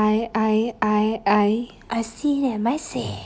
I I I I. I see the message